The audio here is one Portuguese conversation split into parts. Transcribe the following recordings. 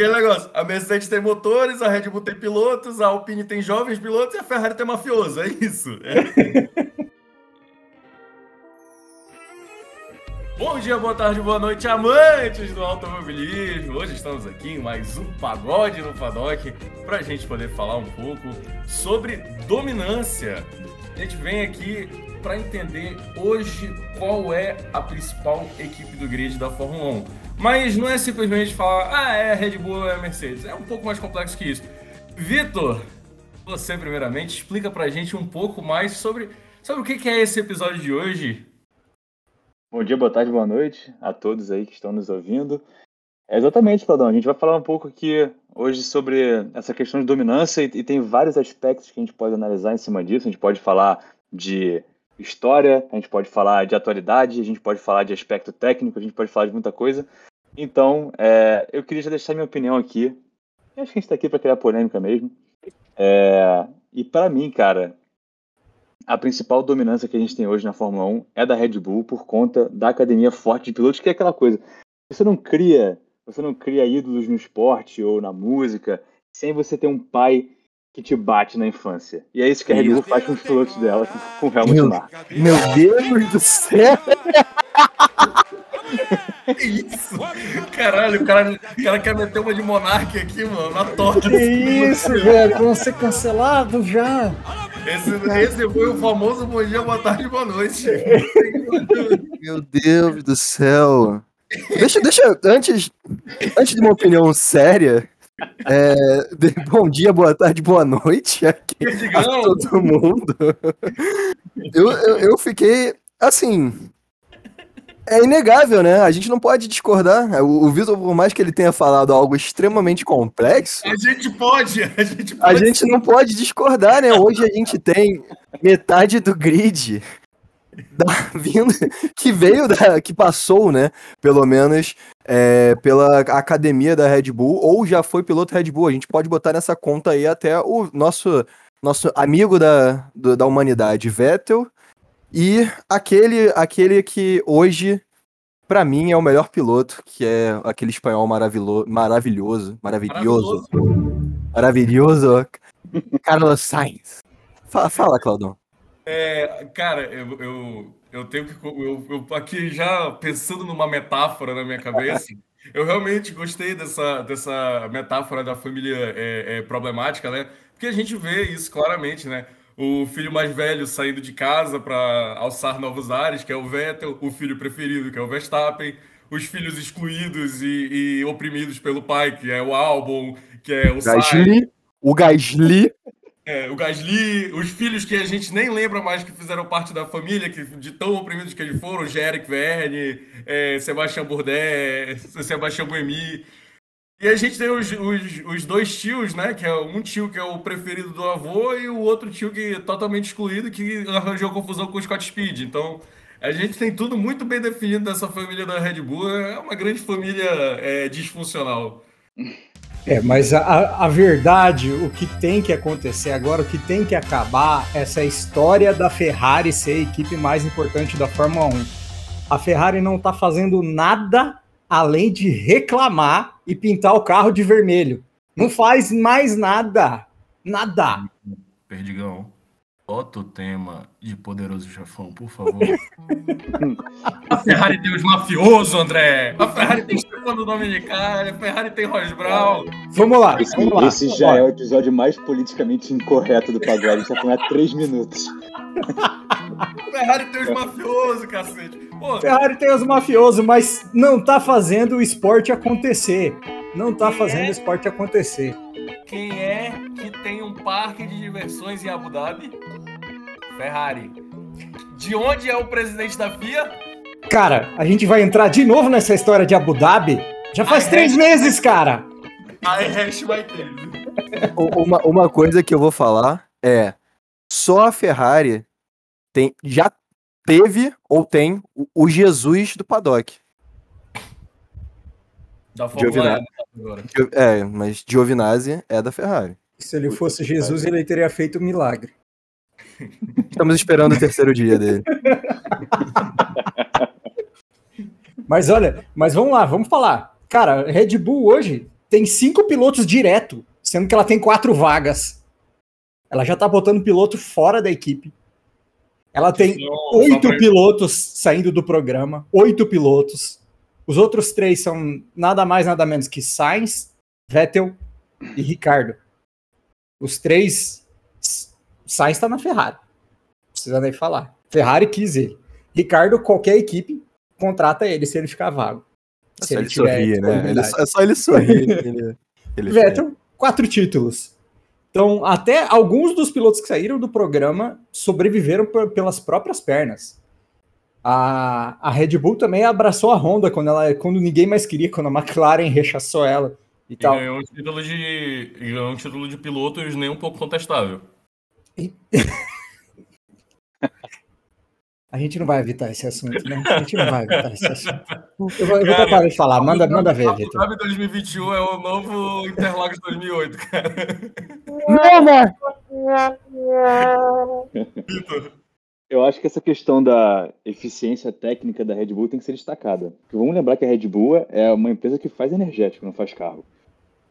aquele negócio. A Mercedes tem motores, a Red Bull tem pilotos, a Alpine tem jovens pilotos e a Ferrari tem mafioso. É isso. É. Bom dia, boa tarde, boa noite, amantes do automobilismo. Hoje estamos aqui em mais um pagode no paddock para a gente poder falar um pouco sobre dominância. A gente vem aqui para entender hoje qual é a principal equipe do grid da Fórmula 1. Mas não é simplesmente falar, ah, é Red Bull é Mercedes. É um pouco mais complexo que isso. Vitor, você primeiramente explica para a gente um pouco mais sobre, sobre o que é esse episódio de hoje Bom dia, boa tarde, boa noite a todos aí que estão nos ouvindo. É exatamente, Claudão. A gente vai falar um pouco aqui hoje sobre essa questão de dominância e, e, tem vários aspectos que a gente pode analisar em cima disso. A gente pode falar de história, a gente pode falar de atualidade, a gente pode falar de aspecto técnico, a gente pode falar de muita coisa. Então, é, eu queria já deixar minha opinião aqui. Eu acho que a gente está aqui para criar polêmica mesmo. É, e para mim, cara, a principal dominância que a gente tem hoje na Fórmula 1 é da Red Bull por conta da academia forte de pilotos, que é aquela coisa. Você não cria, você não cria ídolos no esporte ou na música sem você ter um pai que te bate na infância. E é isso que a Red Bull faz com os pilotos dela, com o Helmut Marko. Meu Deus do céu! Que isso? Caralho, o cara, o cara quer meter uma de monarca aqui, mano, na torta. Que isso, velho? Vão ser cancelados já. Esse, esse foi o famoso bom dia, boa tarde, boa noite. Meu Deus do céu. Deixa, deixa, antes, antes de uma opinião séria, é, de, bom dia, boa tarde, boa noite aqui a todo mundo. Eu, eu, eu fiquei, assim, é inegável, né? A gente não pode discordar. O, o Vitor, por mais que ele tenha falado algo extremamente complexo. A gente pode, a gente pode. A gente não pode discordar, né? Hoje a gente tem metade do grid da vinda que veio da que passou, né? Pelo menos é, pela academia da Red Bull ou já foi piloto Red Bull. A gente pode botar nessa conta aí até o nosso nosso amigo da, do, da humanidade, Vettel, e aquele, aquele que hoje, para mim, é o melhor piloto, que é aquele espanhol maravilhoso, maravilhoso, maravilhoso, maravilhoso, Carlos Sainz. Fala, fala Claudão. É, cara, eu, eu, eu tenho que. Eu, eu, aqui já pensando numa metáfora na minha cabeça. Eu realmente gostei dessa, dessa metáfora da família é, é, problemática, né? Porque a gente vê isso claramente, né? O filho mais velho saindo de casa para alçar novos ares, que é o Vettel, o filho preferido, que é o Verstappen, os filhos excluídos e, e oprimidos pelo pai, que é o Albon, que é o Gasly, o Gasly. É, o Gasly, os filhos que a gente nem lembra mais que fizeram parte da família, que de tão oprimidos que eles foram, Jerick Verne, é, Sebastião Bourdais, Sebastião Buemi. E a gente tem os, os, os, dois tios, né? Que é um tio que é o preferido do avô e o outro tio que é totalmente excluído, que arranjou confusão com o Scott Speed. Então, a gente tem tudo muito bem definido dessa família da Red Bull. É uma grande família é, disfuncional. É, mas a, a verdade, o que tem que acontecer agora, o que tem que acabar, essa história da Ferrari ser a equipe mais importante da Fórmula 1. A Ferrari não está fazendo nada além de reclamar e pintar o carro de vermelho. Não faz mais nada. Nada. Perdigão. Bota o tema de Poderoso Chefão, por favor. a Ferrari tem os mafiosos, André. A Ferrari tem Stefano Domenicali. A Ferrari tem Ross Brown. Vamos lá, esse, vamos lá. Esse já vamos é o episódio mais politicamente incorreto do pagode. Tá falando há três minutos. Ferrari tem os mafiosos, cacete. Pô. Ferrari tem os mafiosos, mas não tá fazendo o esporte acontecer. Não tá fazendo é? o esporte acontecer. Quem é que tem um parque de diversões em Abu Dhabi? Ferrari. De onde é o presidente da FIA? Cara, a gente vai entrar de novo nessa história de Abu Dhabi? Já faz a três meses, cara! A hash vai ter. Uma, uma coisa que eu vou falar é: só a Ferrari tem, já teve ou tem o, o Jesus do paddock. Da Fórmula agora. É, mas Giovinazzi é da Ferrari. Se ele fosse Jesus, ele teria feito um milagre. Estamos esperando o terceiro dia dele. mas olha, mas vamos lá, vamos falar. Cara, Red Bull hoje tem cinco pilotos direto, sendo que ela tem quatro vagas. Ela já tá botando piloto fora da equipe. Ela tem oito pra... pilotos saindo do programa, oito pilotos. Os outros três são nada mais, nada menos que Sainz, Vettel e Ricardo. Os três. Sainz está na Ferrari. Não precisa nem falar. Ferrari quis ele. Ricardo, qualquer equipe, contrata ele se ele ficar vago. É se ele, ele sorrir, né? Ele, é só ele sorrir. ele, ele Vettel, quatro títulos. Então, até alguns dos pilotos que saíram do programa sobreviveram pelas próprias pernas. A, a Red Bull também abraçou a Honda quando, ela, quando ninguém mais queria, quando a McLaren rechaçou ela e, e tal. Ganhou um título de, ganhou um título de pilotos nem um pouco contestável. E... A gente não vai evitar esse assunto, né? A gente não vai evitar esse assunto. Eu vou, eu vou parar de falar, manda, manda ver, Vitor. Sabe 2021 é o novo Interlagos 2008, cara. Não, Vitor. Eu acho que essa questão da eficiência técnica da Red Bull tem que ser destacada. Porque vamos lembrar que a Red Bull é uma empresa que faz energético, não faz carro.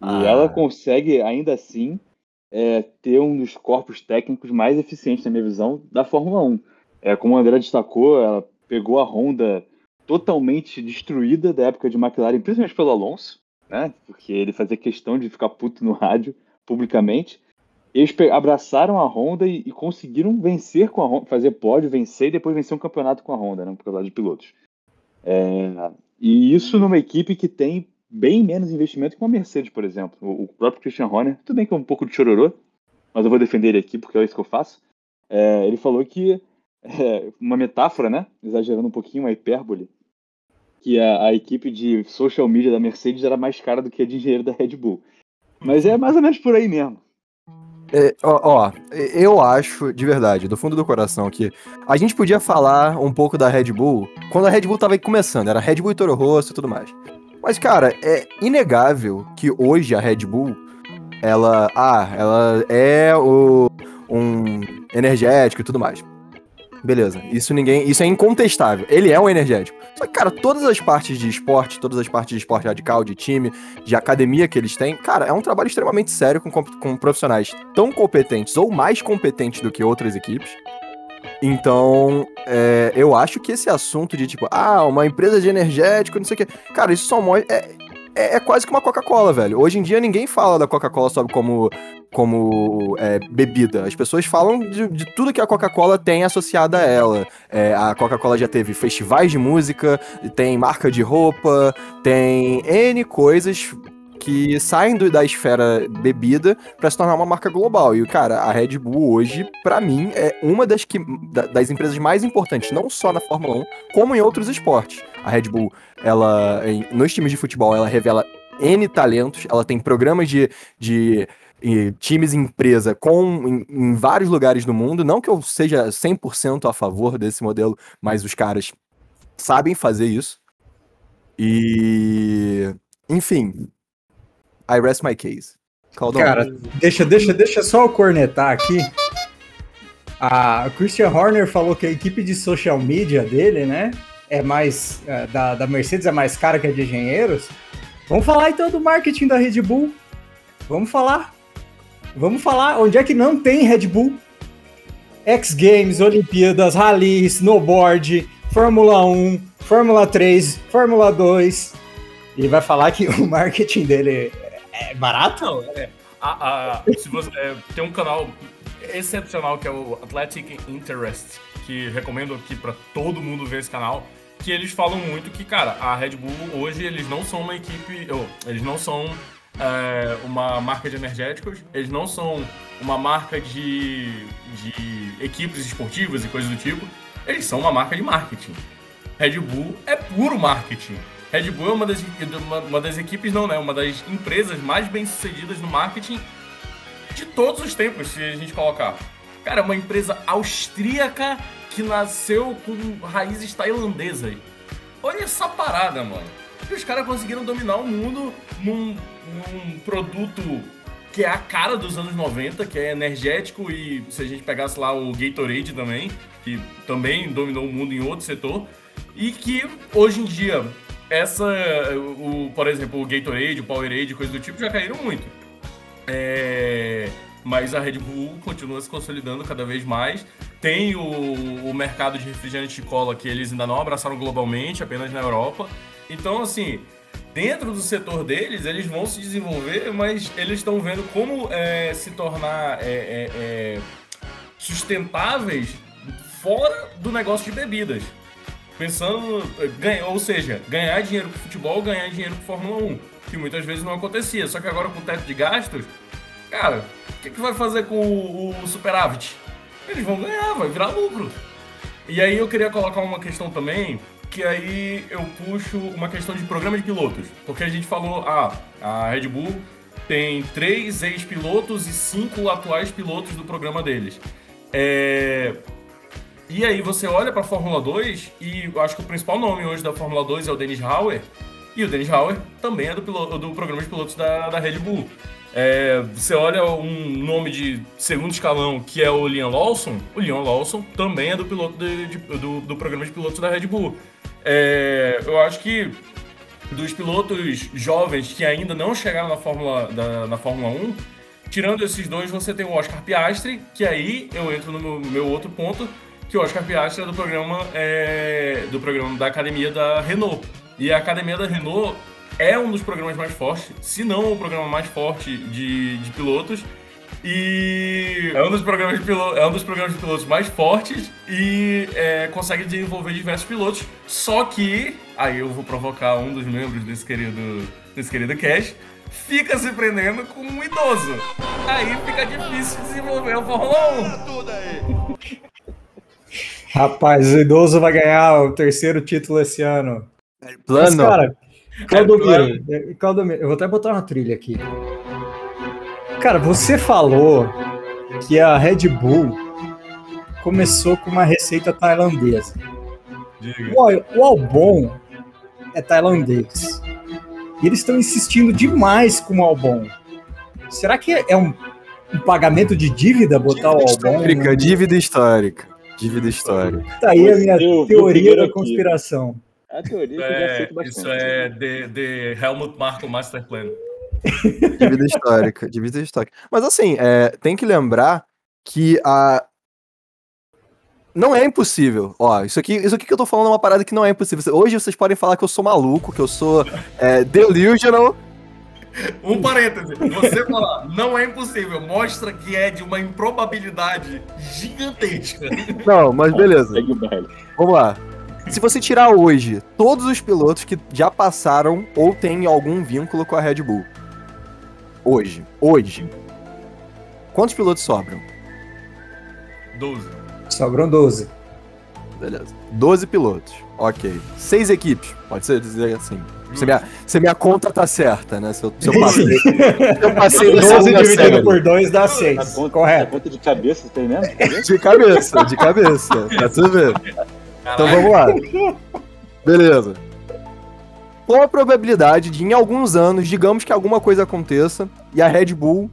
Ah. E ela consegue, ainda assim, é, ter um dos corpos técnicos mais eficientes, na minha visão, da Fórmula 1 é, como o André destacou, ela pegou a Honda totalmente destruída da época de McLaren, principalmente pelo Alonso, né? Porque ele fazia questão de ficar puto no rádio publicamente. Eles abraçaram a Honda e, e, conseguiram vencer com a Honda, fazer pódio, vencer e depois vencer um campeonato com a Honda, né? Por causa de pilotos. É, e isso numa equipe que tem bem menos investimento que uma Mercedes, por exemplo. O, o próprio Christian Horner, tudo bem que é um pouco de chororô, mas eu vou defender ele aqui porque é isso que eu faço. É, ele falou que é, uma metáfora, né? Exagerando um pouquinho, uma hipérbole, que a, a, equipe de social media da Mercedes era mais cara do que a de engenheiro da Red Bull. Mas é mais ou menos por aí mesmo. É, ó, ó, eu acho, de verdade, do fundo do coração, que a gente podia falar um pouco da Red Bull quando a Red Bull tava começando, era Red Bull e Toro Rosso e tudo mais. Mas, cara, é inegável que hoje a Red Bull, ela, ah, ela é o, um energético e tudo mais. Beleza, isso ninguém. Isso é incontestável. Ele é um energético. Só que, cara, todas as partes de esporte, todas as partes de esporte radical, de time, de academia que eles têm, cara, é um trabalho extremamente sério com, com profissionais tão competentes ou mais competentes do que outras equipes. Então, é, eu acho que esse assunto de tipo, ah, uma empresa de energético, não sei o quê. Cara, isso só mostra. É, é, é quase que uma Coca-Cola, velho. Hoje em dia ninguém fala da Coca-Cola só como, como é, bebida. As pessoas falam de, de tudo que a Coca-Cola tem associada a ela. É, a Coca-Cola já teve festivais de música, tem marca de roupa, tem N coisas que saem do, da esfera bebida para se tornar uma marca global. E, cara, a Red Bull hoje, para mim, é uma das, que, da, das empresas mais importantes, não só na Fórmula 1, como em outros esportes. A Red Bull, ela, em, nos times de futebol, ela revela N talentos, ela tem programas de, de e times empresa com em, em, vários lugares do mundo. Não que eu seja 100% a favor desse modelo, mas os caras sabem fazer isso. E enfim, I rest my case. Cara, deixa, deixa, deixa só eu cornetar aqui. A Christian Horner falou que a equipe de social media dele, né, é mais é, da, da Mercedes é mais cara que a de engenheiros. Vamos falar então do marketing da Red Bull. Vamos falar. Vamos falar onde é que não tem Red Bull. X Games, Olimpíadas, Rally, Snowboard, Fórmula 1, Fórmula 3, Fórmula 2. Ele vai falar que o marketing dele é barato? Não, é. A, a, se você, é, tem um canal excepcional que é o Athletic Interest, que recomendo aqui para todo mundo ver esse canal, que eles falam muito que, cara, a Red Bull hoje eles não são uma equipe, oh, eles não são é, uma marca de energéticos, eles não são uma marca de, de equipes esportivas e coisas do tipo, eles são uma marca de marketing. Red Bull é puro marketing. Red Bull é uma das, uma, das equipes, não, né? Uma das empresas mais bem sucedidas no marketing de todos os tempos, se a gente colocar. Cara, é uma empresa austríaca que nasceu com raízes tailandesas. Olha essa parada, mano. E os caras conseguiram dominar o mundo num, num produto que é a cara dos anos 90, que é energético e se a gente pegasse lá o Gatorade também, que também dominou o mundo em outro setor, e que hoje em dia essa, o, por exemplo, o Gatorade, o Powerade, coisa do tipo, já caíram muito. É, mas a Red Bull continua se consolidando cada vez mais. Tem o, o mercado de refrigerante de cola que eles ainda não abraçaram globalmente, apenas na Europa. Então, assim, dentro do setor deles, eles vão se desenvolver, mas eles estão vendo como é, se tornar é, é, é sustentáveis fora do negócio de bebidas. Pensando, ganha, ou seja, ganhar dinheiro com futebol, ganhar dinheiro com Fórmula 1, que muitas vezes não acontecia. Só que agora com o teto de gastos, cara, o que, que vai fazer com o, o superávit? Eles vão ganhar, vai virar lucro. E aí eu queria colocar uma questão também, que aí eu puxo uma questão de programa de pilotos. Porque a gente falou, ah, a Red Bull tem três ex-pilotos e cinco atuais pilotos do programa deles. É, e aí você olha para a Fórmula 2 e acho que o principal nome hoje da Fórmula 2 é o Dennis Hauer. E o Dennis Hauer também é do, piloto, do programa de pilotos da, da Red Bull. É, você olha um nome de segundo escalão que é o Liam Lawson, o Liam Lawson também é do piloto de, de, do, do, programa de pilotos da Red Bull. É, eu acho que dos pilotos jovens que ainda não chegaram na Fórmula, da, na Fórmula 1, tirando esses dois, você tem o Oscar Piastri, que aí eu entro no meu, meu outro ponto, que o Oscar Piastri é do programa, é, do programa da academia da Renault. E a academia da Renault é um dos programas mais fortes, se não o programa mais forte de, de pilotos. E é um dos programas de pilotos, é um dos programas de pilotos mais fortes e é, consegue desenvolver diversos pilotos. Só que aí eu vou provocar um dos membros desse querido desse querido cast fica se prendendo com um idoso. Aí fica difícil desenvolver a Fórmula 1. Rapaz, o idoso vai ganhar o terceiro título esse ano. É plano. Mas, cara, Claudomiro, é Claudomiro, eu vou até botar uma trilha aqui. Cara, você falou que a Red Bull começou com uma receita tailandesa. O, o Albon é tailandês. E eles estão insistindo demais com o Albon. Será que é um, um pagamento de dívida botar dívida o Albon? Histórica, dívida histórica. Dívida histórica. Tá aí a minha teoria da conspiração. A teoria é, bastante. Isso é de, de Helmut Marko Master Plan. dívida histórica, dívida histórica. Mas assim, é, tem que lembrar que a. Não é impossível. Ó, isso aqui, isso aqui que eu tô falando é uma parada que não é impossível. Hoje vocês podem falar que eu sou maluco, que eu sou é, delusional, um parêntese, você falar não é impossível, mostra que é de uma improbabilidade gigantesca. Não, mas beleza. Vamos lá. Se você tirar hoje todos os pilotos que já passaram ou têm algum vínculo com a Red Bull. Hoje. Hoje. Quantos pilotos sobram? 12. Sobram 12. Beleza. 12 pilotos. Ok. Seis equipes. Pode ser dizer assim. Se minha, se minha conta tá certa, né? Se eu, se eu passei, se eu passei 12 dividido por 2 dá 6. Correto. A conta de cabeça você tem mesmo? De cabeça, de cabeça. Pra tu ver. Então vamos lá. Beleza. Qual a probabilidade de, em alguns anos, digamos que alguma coisa aconteça e a Red Bull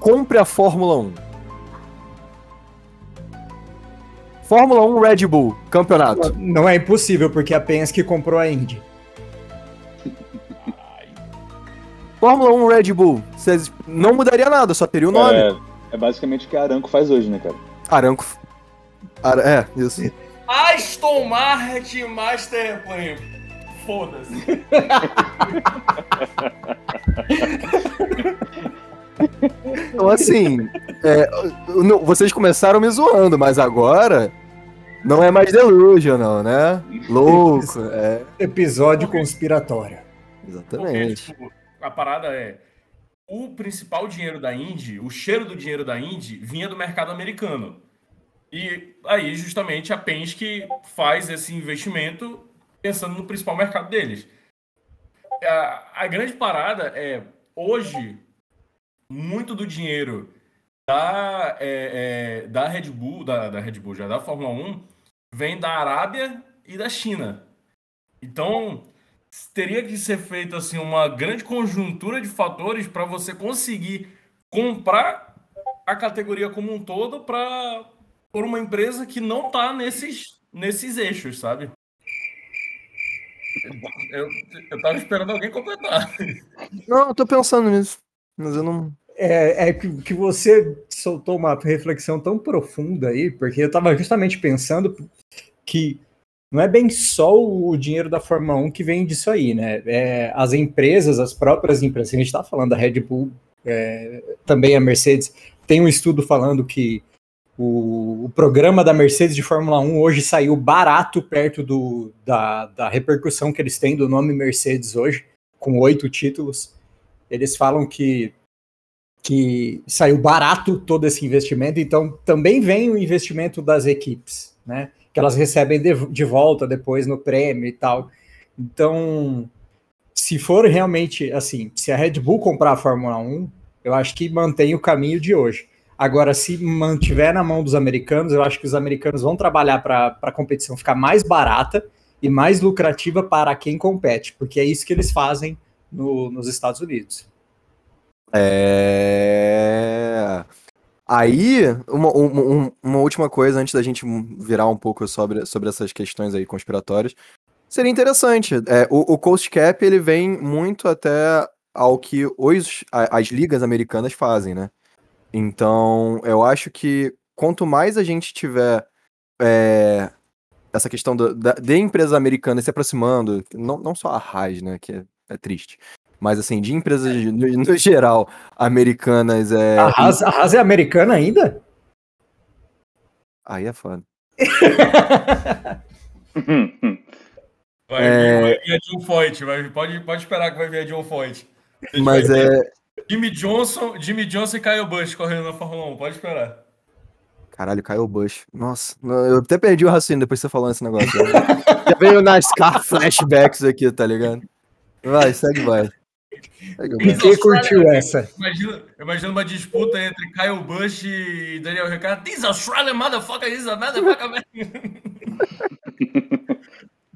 compre a Fórmula 1? Fórmula 1 Red Bull, campeonato. Não é impossível, porque a Penske comprou a Indy. Fórmula 1 Red Bull, vocês não mudaria nada, só teria o nome. É, é basicamente o que a Aranco faz hoje, né, cara? Aranco. Ar é, isso. Aston Martin Masterplan. Foda-se. então, assim, é, vocês começaram me zoando, mas agora não é mais delusional, né? Louco. É. Episódio conspiratório. Exatamente. Porque, tipo, a parada é o principal dinheiro da Indy, o cheiro do dinheiro da Indy vinha do mercado americano. E aí, justamente, a Penske faz esse investimento pensando no principal mercado deles. A, a grande parada é, hoje, muito do dinheiro da, é, é, da Red Bull, da, da Red Bull, já da Fórmula 1, vem da Arábia e da China. Então, teria que ser feita assim uma grande conjuntura de fatores para você conseguir comprar a categoria como um todo para por uma empresa que não está nesses nesses eixos, sabe? Eu, eu tava esperando alguém completar. Não, eu tô pensando nisso. Mas eu não. É, é que, que você soltou uma reflexão tão profunda aí, porque eu tava justamente pensando que não é bem só o dinheiro da Fórmula 1 que vem disso aí, né? É, as empresas, as próprias empresas, a gente está falando da Red Bull, é, também a Mercedes, tem um estudo falando que o, o, programa da Mercedes de Fórmula 1 hoje saiu barato perto do, da, da repercussão que eles têm do nome Mercedes hoje, com oito títulos. Eles falam que, que saiu barato todo esse investimento, então também vem o investimento das equipes, né? Que elas recebem de, de volta depois no prêmio e tal. Então, se for realmente assim, se a Red Bull comprar a Fórmula 1, eu acho que mantém o caminho de hoje. Agora, se mantiver na mão dos americanos, eu acho que os americanos vão trabalhar para a competição ficar mais barata e mais lucrativa para quem compete, porque é isso que eles fazem no, nos Estados Unidos. É. Aí, uma, uma, uma, última coisa, antes da gente virar um pouco sobre, sobre essas questões aí conspiratórias, seria interessante. É, o, o Coast Cap, ele vem muito até ao que os, as ligas americanas fazem, né? Então, eu acho que quanto mais a gente tiver é, essa questão do, da, de empresas americanas se aproximando, não, não só a Haas, né, que é, é triste, mas assim, de empresas no, no geral americanas. É, a, Haas, a Haas é americana ainda? Aí é foda. vai, é... vai vir a John Foyt, vai, pode, pode esperar que vai vir a John Foyt. Mas é. Jimmy Johnson, Jimmy Johnson e Kyle Busch correndo na Fórmula 1, pode esperar. Caralho, Kyle Busch. Nossa, eu até perdi o raciocínio depois de você falando esse negócio. Já veio NASCAR flashbacks aqui, tá ligado? Vai, segue, vai. Quem curtiu essa? Imagina, imagina uma disputa entre Kyle Busch e Daniel Ricciardo. This Australian motherfucker, this motherfucker.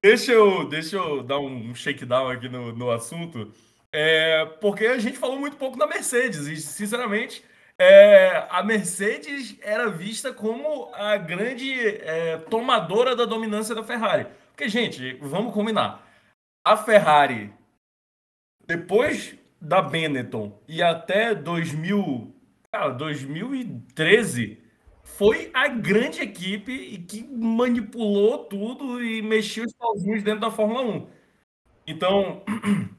deixa, eu, deixa eu dar um shakedown aqui no, no assunto. É, porque a gente falou muito pouco da Mercedes e, sinceramente, é, a Mercedes era vista como a grande é, tomadora da dominância da Ferrari. Porque, gente, vamos combinar. A Ferrari, depois da Benetton e até 2000, cara, 2013, foi a grande equipe que manipulou tudo e mexeu os pauzinhos dentro da Fórmula 1. Então.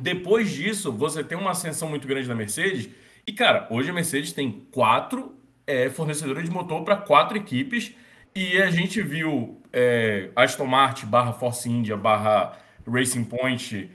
Depois disso, você tem uma ascensão muito grande da Mercedes. E, cara, hoje a Mercedes tem quatro é, fornecedores de motor para quatro equipes. E a gente viu é, Aston Martin barra Force India barra Racing Point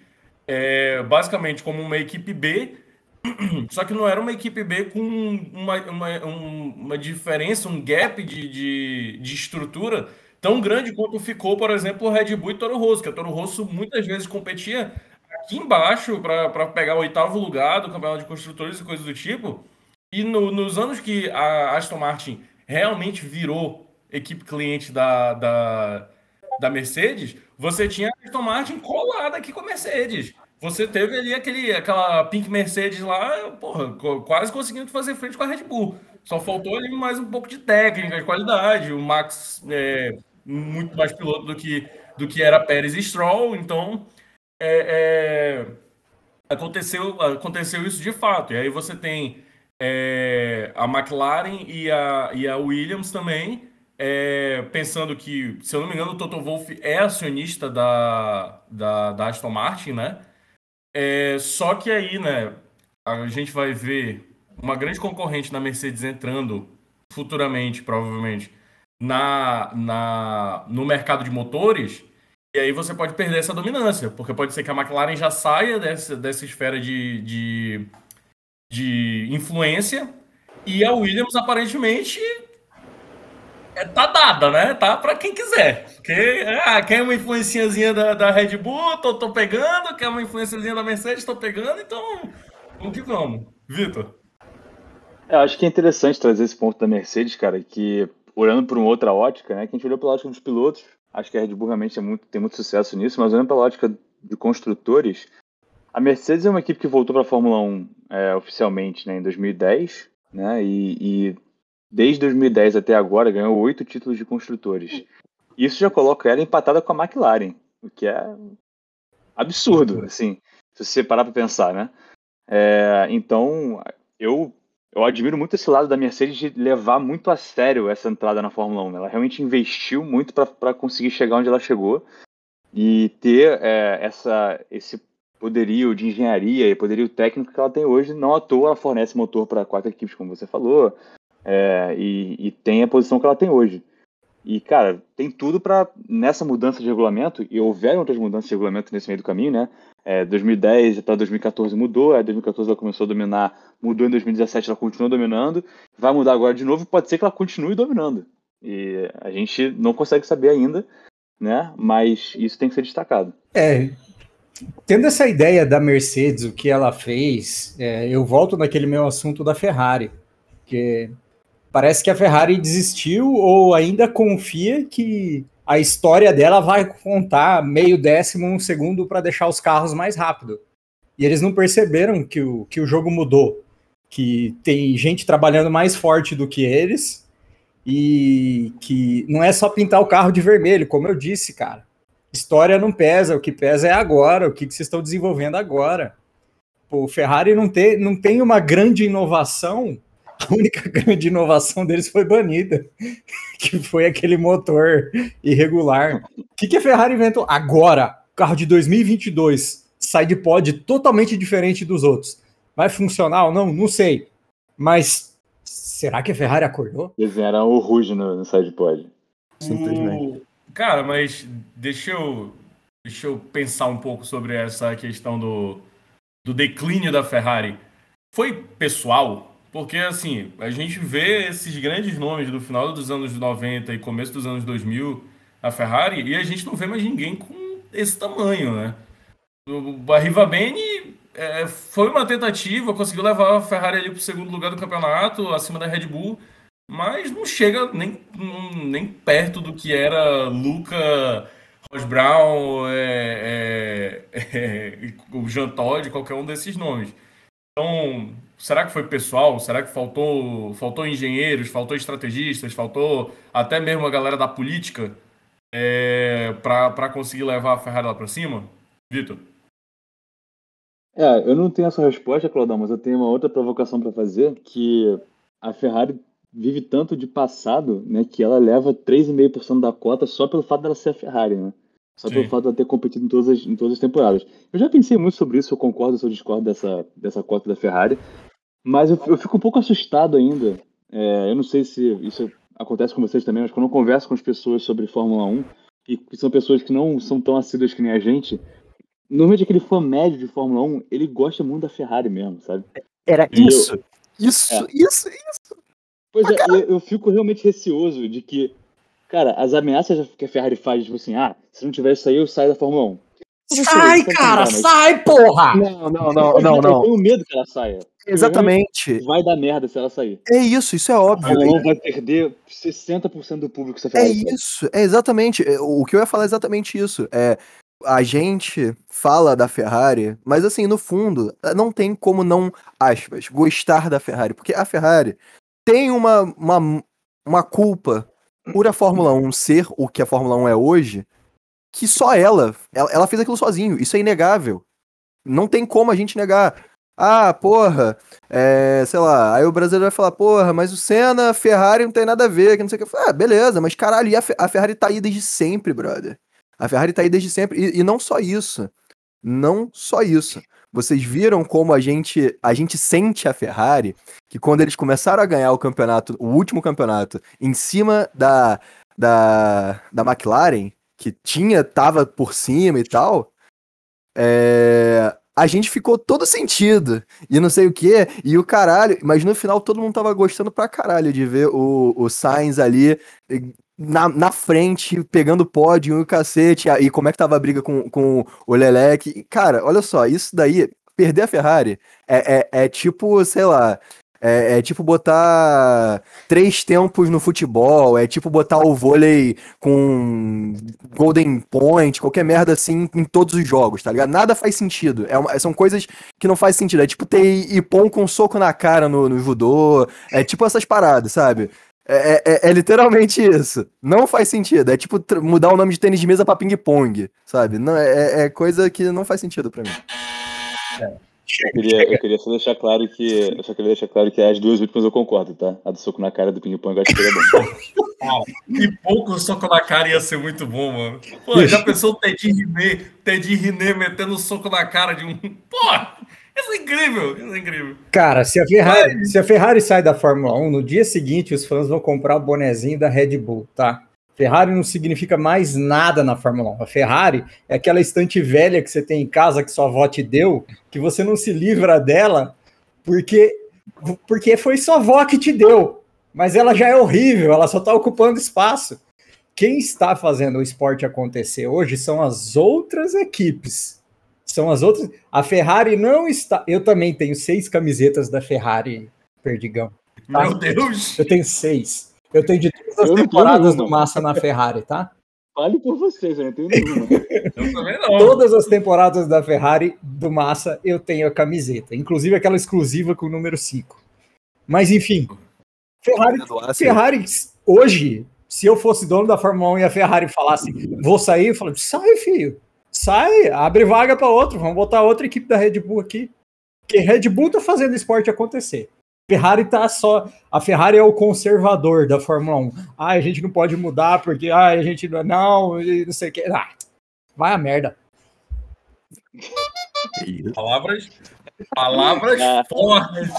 é, basicamente como uma equipe B. Só que não era uma equipe B com uma, uma, uma diferença, um gap de, de, de estrutura tão grande quanto ficou, por exemplo, o Red Bull e Toro Rosso, que a Toro Rosso muitas vezes competia aqui embaixo para pegar o oitavo lugar do campeonato de construtores e coisas do tipo. E no, nos anos que a Aston Martin realmente virou equipe cliente da, da, da Mercedes, você tinha a Aston Martin colada aqui com a Mercedes. Você teve ali aquele, aquela Pink Mercedes lá, porra, quase conseguindo fazer frente com a Red Bull. Só faltou ali mais um pouco de técnica, de qualidade. O Max é muito mais piloto do que, do que era Pérez e Stroll, então é, é, aconteceu, aconteceu isso de fato. E aí você tem é, a McLaren e a, e a Williams também, é, pensando que, se eu não me engano, o Toto Wolff é acionista da, da, da Aston Martin, né? É, só que aí, né, a gente vai ver uma grande concorrente na Mercedes entrando futuramente, provavelmente, na, na, no mercado de motores e aí você pode perder essa dominância, porque pode ser que a McLaren já saia dessa, dessa esfera de, de, de influência e a Williams aparentemente é, tá dada, né? Tá para quem quiser. Porque, ah, quer uma influenciazinha da, da Red Bull, tô, tô pegando, quer uma influenciazinha da Mercedes, tô pegando, então vamos que vamos. Vitor. Eu acho que é interessante trazer esse ponto da Mercedes, cara, que olhando por uma outra ótica, né? Que a gente olhou pela ótica dos pilotos, Acho que a Red Bull realmente é muito, tem muito sucesso nisso, mas olhando pela ótica de construtores, a Mercedes é uma equipe que voltou para a Fórmula 1 é, oficialmente né, em 2010, né, e, e, desde 2010 até agora ganhou oito títulos de construtores. Isso já coloca ela empatada com a McLaren, o que é absurdo, assim, se você parar para pensar, né? É, então, eu, eu admiro muito esse lado da Mercedes de levar muito a sério essa entrada na Fórmula 1. Ela realmente investiu muito para conseguir chegar onde ela chegou e ter é, essa, esse poderio de engenharia e poderio técnico que ela tem hoje. Não à toa ela fornece motor para quatro equipes, como você falou, é, e, e, tem a posição que ela tem hoje. E, cara, tem tudo para, nessa mudança de regulamento, e houveram outras mudanças de regulamento nesse meio do caminho, né? É, 2010 para 2014 mudou, aí 2014 ela começou a dominar, mudou em 2017, ela continuou dominando, vai mudar agora de novo, pode ser que ela continue dominando. E a gente não consegue saber ainda, né? Mas isso tem que ser destacado. É, tendo essa ideia da Mercedes, o que ela fez, é, eu volto naquele meu assunto da Ferrari, que parece que a Ferrari desistiu ou ainda confia que a história dela vai contar meio décimo, um segundo para deixar os carros mais rápido. E eles não perceberam que o, que o jogo mudou, que tem gente trabalhando mais forte do que eles e que não é só pintar o carro de vermelho, como eu disse, cara. História não pesa, o que pesa é agora, o que, que vocês estão desenvolvendo agora. o Ferrari não não tem uma grande inovação a única grande inovação deles foi banida, que foi aquele motor irregular. O que, que a Ferrari inventou? Agora, carro de 2022, side pod totalmente diferente dos outros. Vai funcionar ou não? Não sei. Mas será que a Ferrari acordou? Eles eram o Ruge no, no side pod. Simplesmente. O... Cara, mas deixa eu, deixa eu pensar um pouco sobre essa questão do, do declínio da Ferrari. Foi pessoal? Porque, assim, a gente vê esses grandes nomes do final dos anos 90 e começo dos anos 2000, a Ferrari, e a gente não vê mais ninguém com esse tamanho, né? O Arrivabene é, foi uma tentativa, conseguiu levar a Ferrari ali para o segundo lugar do campeonato, acima da Red Bull, mas não chega nem, nem perto do que era Luca, Ross Brown, é, é, é o Jean Todt, qualquer um desses nomes. Então, será que foi pessoal? Será que faltou, faltou engenheiros, faltou estrategistas, faltou até mesmo a galera da política é, para conseguir levar a Ferrari lá para cima? Vitor? É, eu não tenho essa resposta, Claudão, mas eu tenho uma outra provocação para fazer, que a Ferrari vive tanto de passado, né, que ela leva 3,5% da cota só pelo fato dela ser a Ferrari, né? Só Sim. pelo fato de ela ter competido em todas, as, em todas as temporadas. Eu já pensei muito sobre isso, eu concordo ou discordo dessa, dessa cota da Ferrari, mas eu, eu fico um pouco assustado ainda. É, eu não sei se isso acontece com vocês também, mas quando eu converso com as pessoas sobre Fórmula 1, e que são pessoas que não são tão assíduas que nem a gente, normalmente aquele fã médio de Fórmula 1, ele gosta muito da Ferrari mesmo, sabe? Era e isso, eu, isso, é. isso, isso. Pois é, eu, eu, fico realmente receoso de que, cara, as ameaças que a Ferrari faz, tipo assim, ah, se não tiver isso aí, eu saio da Fórmula 1. Sai, cara, sai, porra! Não, não, não, não, não. Eu tenho medo que ela saia. Exatamente. Vai dar merda se ela sair. É isso, isso é óbvio. Ela vai perder 60% do público se É isso, é exatamente. É, o que eu ia falar é exatamente isso. É, a gente fala da Ferrari, mas assim, no fundo, não tem como não, aspas, gostar da Ferrari. Porque a Ferrari tem uma, uma, uma culpa por a Fórmula 1 ser o que a Fórmula 1 é hoje, que só ela, ela, ela fez aquilo sozinho. Isso é inegável. Não tem como a gente negar. Ah, porra, é, sei lá, aí o brasileiro vai falar, porra, mas o Senna, Ferrari não tem nada a ver, que não sei o que. Ah, beleza, mas caralho, a, Ferrari tá aí desde sempre, brother. A Ferrari tá aí desde sempre. E, e, não só isso. Não só isso. Vocês viram como a gente, a gente sente a Ferrari, que quando eles começaram a ganhar o campeonato, o último campeonato, em cima da, da, da McLaren, que tinha, tava por cima e tal, é, a gente ficou todo sentido. E não sei o que, e o caralho. Mas no final todo mundo tava gostando pra caralho de ver o, o Sainz ali na, na frente, pegando pódio e o cacete. E como é que tava a briga com, com o Leleque. Cara, olha só, isso daí. Perder a Ferrari é, é, é tipo, sei lá, é, é, tipo botar três tempos no futebol, é tipo botar o vôlei com golden point, qualquer merda assim em todos os jogos, tá ligado? Nada faz sentido. É uma, são coisas que não faz sentido. É tipo ter ipom com soco na cara no, no judô. É tipo essas paradas, sabe? É, é- é literalmente isso. Não faz sentido. É tipo mudar o nome de tênis de mesa pra ping-pong, sabe? Não, é, é coisa que não faz sentido pra mim. Eu queria, eu queria só deixar claro que. Eu só queria deixar claro que as duas últimas eu concordo, tá? A do soco na cara do ping-pong eu acho que seria bom. E pouco soco na cara ia ser muito bom, mano. Pô, já pensou o Teddy Riné, Teddy Riné metendo soco na cara de um. Pô, isso é incrível, isso é incrível. Cara, se a, Ferrari, se a Ferrari sai da Fórmula 1, no dia seguinte os fãs vão comprar o bonezinho da Red Bull, tá? Ferrari não significa mais nada na Fórmula 1. A Ferrari é aquela estante velha que você tem em casa que sua avó te deu, que você não se livra dela porque, porque foi sua avó que te deu. Mas ela já é horrível, ela só está ocupando espaço. Quem está fazendo o esporte acontecer hoje são as outras equipes. São as outras. A Ferrari não está. Eu também tenho seis camisetas da Ferrari, Perdigão. Meu Deus! Eu tenho seis. Eu tenho de todas as temporadas do Massa na Ferrari, tá? Fale por vocês, eu não tenho nenhuma. Eu também não. Todas as temporadas da Ferrari do Massa eu tenho a camiseta, inclusive aquela exclusiva com o número 5. Mas enfim, Ferrari, Ferrari hoje, se eu fosse dono da Fórmula 1 e a Ferrari falasse, vou sair, eu falo, sai, filho. Sai, abre vaga para outro, vamos botar outra equipe da Red Bull aqui. Porque Red Bull tá fazendo esporte acontecer. Ferrari tá só. A Ferrari é o conservador da Fórmula 1. Ah, a gente não pode mudar porque ah, a gente não. Não, e não sei o que. Ah, vai a merda. Palavras. Palavras Ah. fortes.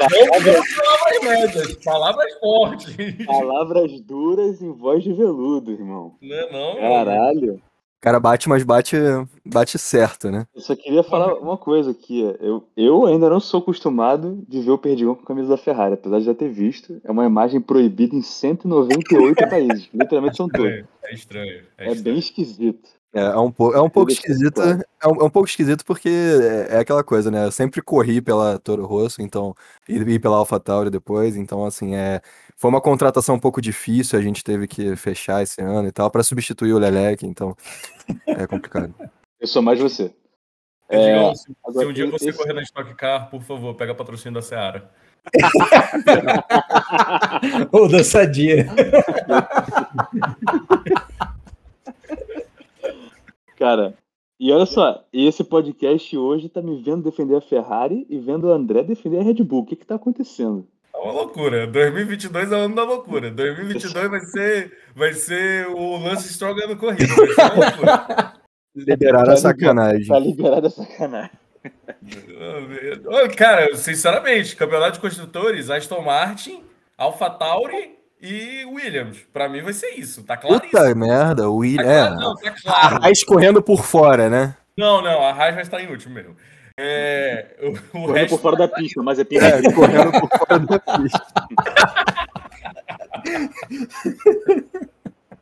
Não palavras médias, palavras fortes. Palavras duras em voz de veludo, irmão. Não é não? Caralho. O cara bate, mas bate, bate certo, né? Eu só queria falar uma coisa aqui. Eu, eu ainda não sou acostumado de ver o Perdigão com a camisa da Ferrari, apesar de já ter visto. É uma imagem proibida em 198 países. Literalmente são todos. É, é estranho. É, É estranho. bem esquisito. É, é um, po- é um pouco esquisito. É um, é um pouco esquisito porque é, é aquela coisa, né? Eu sempre corri pela Toro Rosso, então. E, e pela AlphaTauri depois, então, assim, é. Foi uma contratação um pouco difícil, a gente teve que fechar esse ano e tal, pra substituir o Lelec, então. É complicado. Eu sou mais você. É, se, se agora, um dia você esse- correr na Stock Car, por favor, pega patrocínio da Seara. Ou da Sadia. Cara, e olha só, esse podcast hoje tá me vendo defender a Ferrari e vendo o André defender a Red Bull. O que que tá acontecendo? É uma loucura. 2022 é o ano da loucura. 2022 vai ser, vai ser o Lance Stroll ganhando corrida. Vai ser uma loucura. Liberaram Tá a sacanagem. Tá liberado a sacanagem. Cara, sinceramente, campeonato de construtores, Aston Martin, AlphaTauri e Williams. Pra mim vai ser isso. Tá claro Puta merda, o William. Tá É, claro, não, tá claro. a escorrendo por fora, né? Não, não, a Haas vai estar em último mesmo. É, o, o Correndo resto por fora da pista, mas é É, pista. correndo por fora da pista.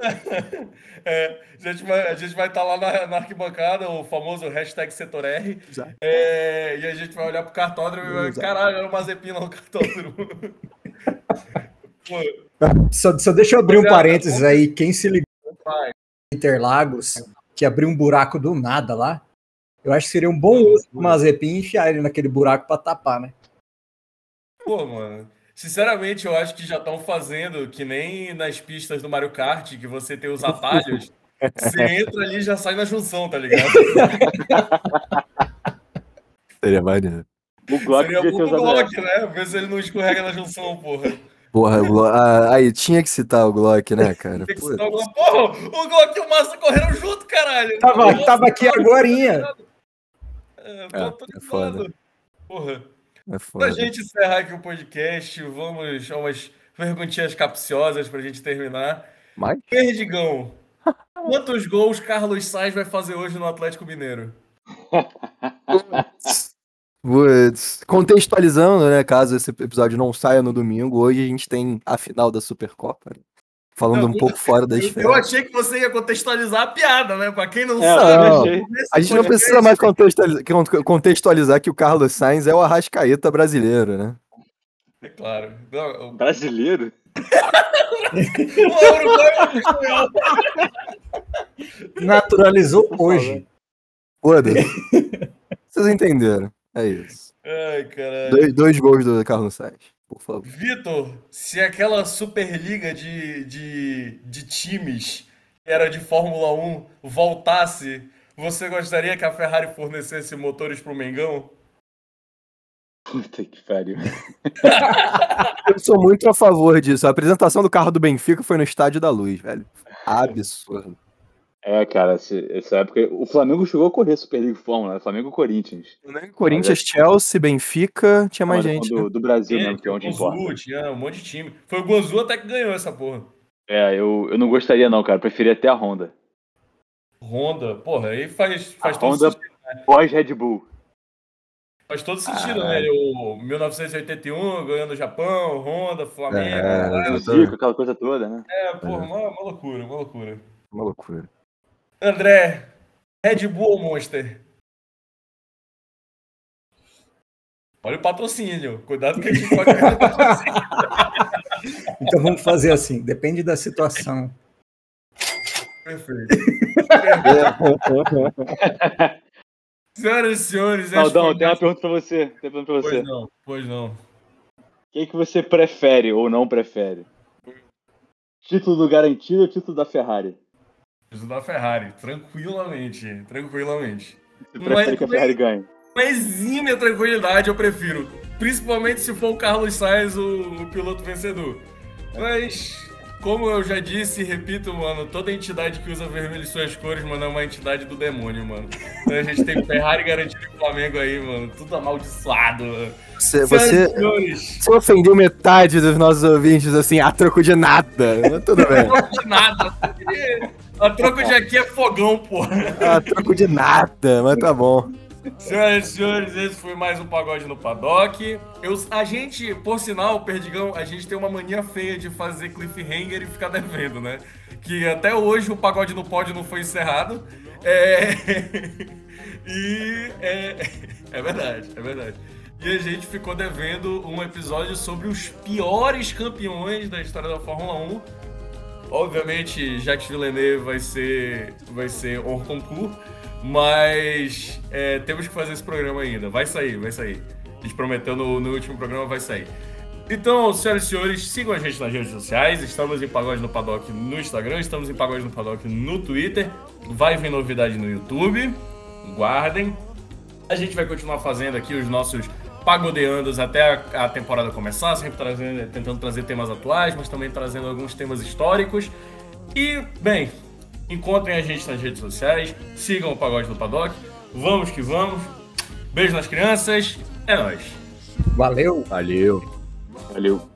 É, a gente vai a gente vai estar lá na, na arquibancada, o famoso hashtag setor R, é, e a gente vai olhar pro cartódromo e vai, caralho, era o Mazepin lá no cartódromo. Pô, Só, só deixa eu abrir um é, parênteses aí. Quem se ligou Interlagos, que abriu um buraco do nada lá, eu acho que seria um bom uso pro Mazepin enfiar ele naquele buraco pra tapar, né? Pô, mano. Sinceramente, eu acho que já estão fazendo que nem nas pistas do Mario Kart, que você tem os atalhos. Você entra ali e já sai na junção, tá ligado? Seria maneiro. O Glock Seria usado Glock, né? Ver se ele não escorrega na junção, porra. Porra, Glo- ah, aí, tinha que citar o Glock, né, cara? Tem que Putz. citar o Glock. Porra, o Glock e o Massa correram junto, caralho. Tava, Nossa, tava aqui agorinha. É, É, é foda. Porra. É Pra foda. gente encerrar aqui o podcast, vamos a umas perguntinhas capciosas pra gente terminar. Mas, Perdigão, quantos gols Carlos Sainz vai fazer hoje no Atlético Mineiro? contextualizando, né, caso esse episódio não saia no domingo, hoje a gente tem a final da Supercopa. né? Falando um Não, pouco fora da Eu, eu esfera. achei que você ia contextualizar a piada, né? Pra quem não É, sabe, não. A gente não precisa mais contextualizar, contextualizar que o Carlos Sainz é o Arrascaeta brasileiro, né? É claro. Não, o- Brasileiro? o Uruguai é um espanhol. Naturalizou hoje. Foda-se. Vocês entenderam. É isso. Ai, caralho. Dois, dois gols do Carlos Sainz, por favor. Vitor, se aquela Superliga de, de, de times que era de Fórmula 1 voltasse, você gostaria que a Ferrari fornecesse motores pro Mengão? Puta que pariu. Eu sou muito a favor disso. A apresentação do carro do Benfica foi no Estádio da Luz, velho. Absurdo. É, cara, esse- essa época. O Flamengo chegou a correr Superliga Fórmula, né? Flamengo e Corinthians. Corinthians, Chelsea, Benfica, tinha mais gente. Do, né? do Brasil É, mesmo, que é onde Guangzhou, importa. tinha um monte de time. Foi o Guangzhou até que ganhou essa porra. É, eu, eu não gostaria, não, cara. Preferia até a Honda. Honda, porra, aí faz, faz A todo Honda sentido. pós-Red Bull. Faz todo sentido, Ah, né? O 1981 ganhando o Japão, Honda, Flamengo. É, eu tô- Zico, aquela coisa toda, né? É, porra, uma, uma loucura, uma loucura. Uma loucura. André, Red Bull ou Monster? Olha o patrocínio. Cuidado que a gente pode patrocínio. Então vamos fazer assim, depende da situação. Perfeito. Senhoras e senhores, Aldão, tem uma pergunta pra você. Tem pergunta pra você. Pois não, pois não. O que, que você prefere ou não prefere? Título do garantido ou título da Ferrari? Isso da Ferrari, tranquilamente, tranquilamente. Você prefere Mas- que a Ferrari ganhe? Com exímia tranquilidade eu prefiro. Principalmente se for o Carlos Sainz o, o piloto vencedor. Mas, como eu já disse e repito, mano, toda entidade que usa vermelho em suas cores, mano, é uma entidade do demônio, mano. Então a gente tem Ferrari garantido e Flamengo aí, mano. Tudo amaldiçoado, mano. Você, e você, senhores, você ofendeu metade dos nossos ouvintes, assim, a troco de nada. Mas Tudo bem. troco de nada. A troco de aqui é fogão, porra. A troco de nada, mas tá bom. Senhoras e senhores, esse foi mais um Pagode no Paddock. Eu, a gente, por sinal, Perdigão, a gente tem uma mania feia de fazer cliffhanger e ficar devendo, né? Que até hoje o Pagode no Pódio não foi encerrado. É... e é... é verdade, é verdade. E a gente ficou devendo um episódio sobre os piores campeões da história da Fórmula 1. Obviamente, Jacques Villeneuve vai ser, vai ser hors concours, mas é, temos que fazer esse programa ainda. Vai sair, vai sair. A gente prometeu no, no último programa, vai sair. Então, senhoras e senhores, sigam a gente nas redes sociais. Estamos em Pagode no Paddock no Instagram, estamos em Pagode no Paddock no Twitter. Vai vir novidade no YouTube. Guardem. A gente vai continuar fazendo aqui os nossos pagodeandos até a, a temporada começar, sempre trazendo, tentando trazer temas atuais, mas também trazendo alguns temas históricos. E, bem, encontrem a gente nas redes sociais, sigam o Pagode do Paddock. Vamos que vamos. Beijo nas crianças. É nóis. Valeu! Valeu. Valeu.